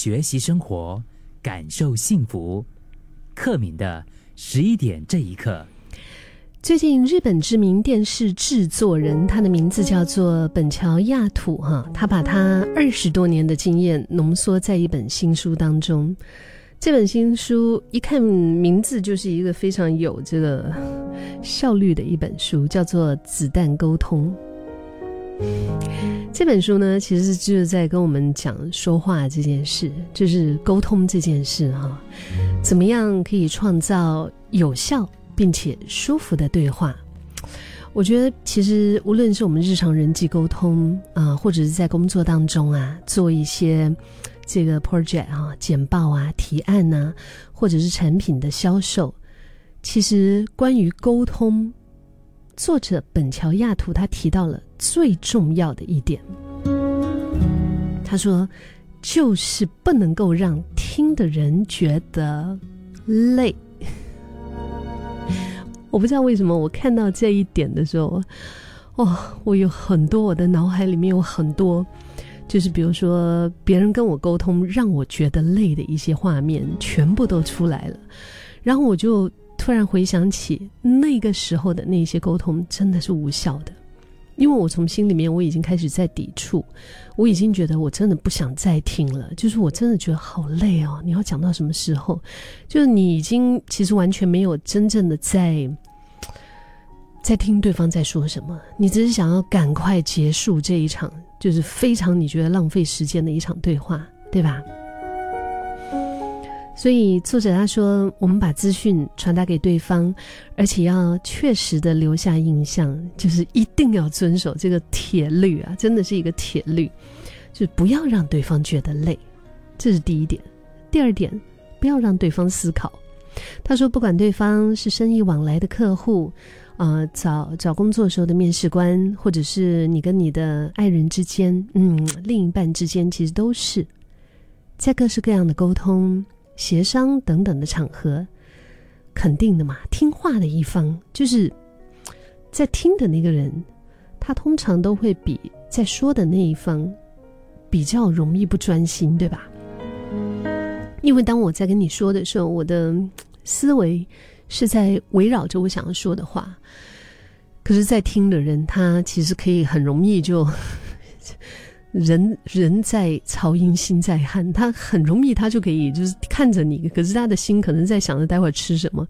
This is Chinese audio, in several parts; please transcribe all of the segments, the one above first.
学习生活，感受幸福。克敏的十一点这一刻。最近，日本知名电视制作人，他的名字叫做本桥亚土哈，他把他二十多年的经验浓缩在一本新书当中。这本新书一看名字就是一个非常有这个效率的一本书，叫做《子弹沟通》。这本书呢，其实就是在跟我们讲说话这件事，就是沟通这件事哈，怎么样可以创造有效。并且舒服的对话，我觉得其实无论是我们日常人际沟通啊，或者是在工作当中啊，做一些这个 project 啊、简报啊、提案呐，或者是产品的销售，其实关于沟通，作者本乔亚图他提到了最重要的一点，他说就是不能够让听的人觉得累。我不知道为什么，我看到这一点的时候，哦，我有很多我的脑海里面有很多，就是比如说别人跟我沟通让我觉得累的一些画面，全部都出来了。然后我就突然回想起那个时候的那些沟通真的是无效的，因为我从心里面我已经开始在抵触，我已经觉得我真的不想再听了，就是我真的觉得好累哦。你要讲到什么时候？就是你已经其实完全没有真正的在。在听对方在说什么，你只是想要赶快结束这一场，就是非常你觉得浪费时间的一场对话，对吧？所以作者他说，我们把资讯传达给对方，而且要确实的留下印象，就是一定要遵守这个铁律啊，真的是一个铁律，就是不要让对方觉得累，这是第一点。第二点，不要让对方思考。他说，不管对方是生意往来的客户。啊，找找工作时候的面试官，或者是你跟你的爱人之间，嗯，另一半之间，其实都是在各式各样的沟通、协商等等的场合，肯定的嘛。听话的一方，就是在听的那个人，他通常都会比在说的那一方比较容易不专心，对吧？因为当我在跟你说的时候，我的思维。是在围绕着我想要说的话，可是，在听的人他其实可以很容易就人人在曹营心在汉，他很容易他就可以就是看着你，可是他的心可能在想着待会儿吃什么，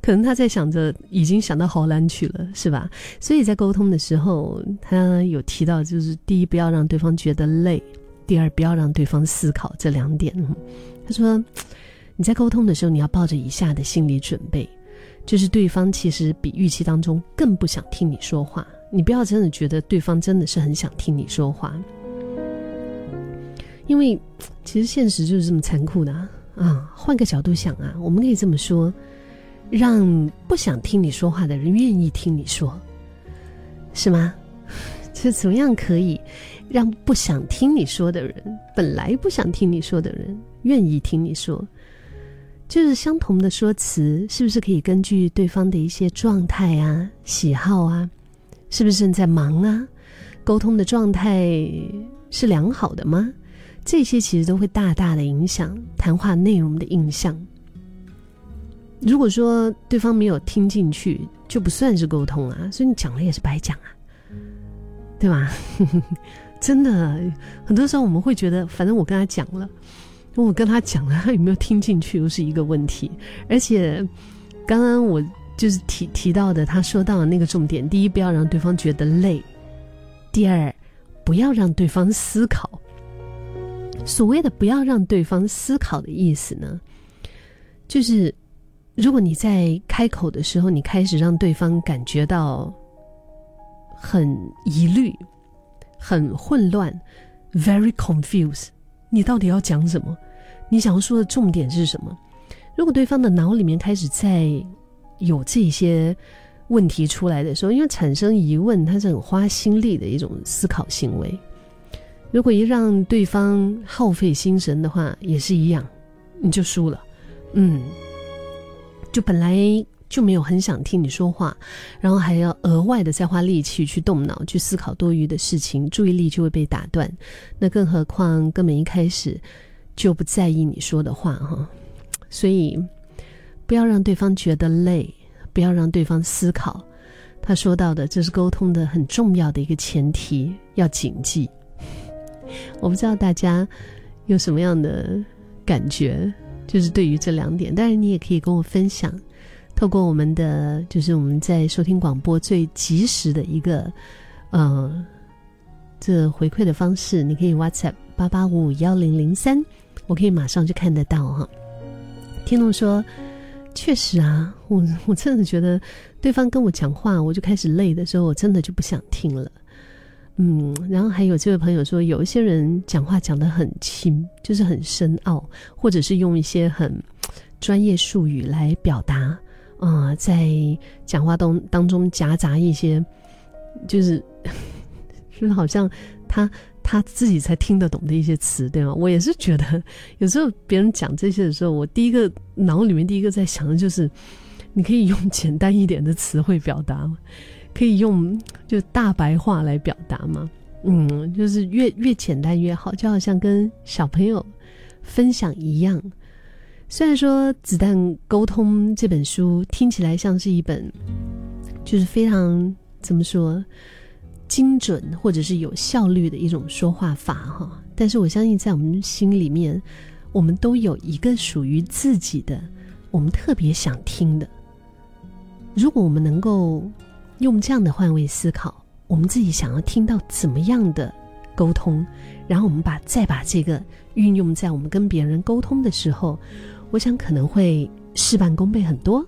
可能他在想着已经想到荷兰去了，是吧？所以在沟通的时候，他有提到就是第一不要让对方觉得累，第二不要让对方思考这两点。他说你在沟通的时候，你要抱着以下的心理准备。就是对方其实比预期当中更不想听你说话，你不要真的觉得对方真的是很想听你说话，因为 其实现实就是这么残酷的啊！换个角度想啊，我们可以这么说：让不想听你说话的人愿意听你说，是吗？这怎么样可以让不想听你说的人，本来不想听你说的人愿意听你说？就是相同的说辞，是不是可以根据对方的一些状态啊、喜好啊，是不是正在忙啊，沟通的状态是良好的吗？这些其实都会大大的影响谈话内容的印象。如果说对方没有听进去，就不算是沟通啊，所以你讲了也是白讲啊，对吧？真的，很多时候我们会觉得，反正我跟他讲了。我跟他讲了，他有没有听进去又是一个问题。而且，刚刚我就是提提到的，他说到的那个重点：第一，不要让对方觉得累；第二，不要让对方思考。所谓的不要让对方思考的意思呢，就是如果你在开口的时候，你开始让对方感觉到很疑虑、很混乱，very confused。你到底要讲什么？你想要说的重点是什么？如果对方的脑里面开始在有这些问题出来的时候，因为产生疑问，它是很花心力的一种思考行为。如果一让对方耗费心神的话，也是一样，你就输了。嗯，就本来。就没有很想听你说话，然后还要额外的再花力气去动脑去思考多余的事情，注意力就会被打断。那更何况根本一开始就不在意你说的话哈。所以不要让对方觉得累，不要让对方思考。他说到的，这是沟通的很重要的一个前提，要谨记。我不知道大家有什么样的感觉，就是对于这两点。当然，你也可以跟我分享，透过我们的就是我们在收听广播最及时的一个呃这回馈的方式，你可以 WhatsApp 八八五五幺零零三，我可以马上就看得到哈。听众说。确实啊，我我真的觉得，对方跟我讲话，我就开始累的时候，我真的就不想听了。嗯，然后还有这位朋友说，有一些人讲话讲得很轻，就是很深奥，或者是用一些很专业术语来表达啊，在讲话当当中夹杂一些，就是就 是好像他。他自己才听得懂的一些词，对吗？我也是觉得，有时候别人讲这些的时候，我第一个脑里面第一个在想的就是，你可以用简单一点的词汇表达吗？可以用就大白话来表达吗？嗯，就是越越简单越好，就好像跟小朋友分享一样。虽然说《子弹沟通》这本书听起来像是一本，就是非常怎么说？精准或者是有效率的一种说话法哈，但是我相信在我们心里面，我们都有一个属于自己的，我们特别想听的。如果我们能够用这样的换位思考，我们自己想要听到怎么样的沟通，然后我们把再把这个运用在我们跟别人沟通的时候，我想可能会事半功倍很多。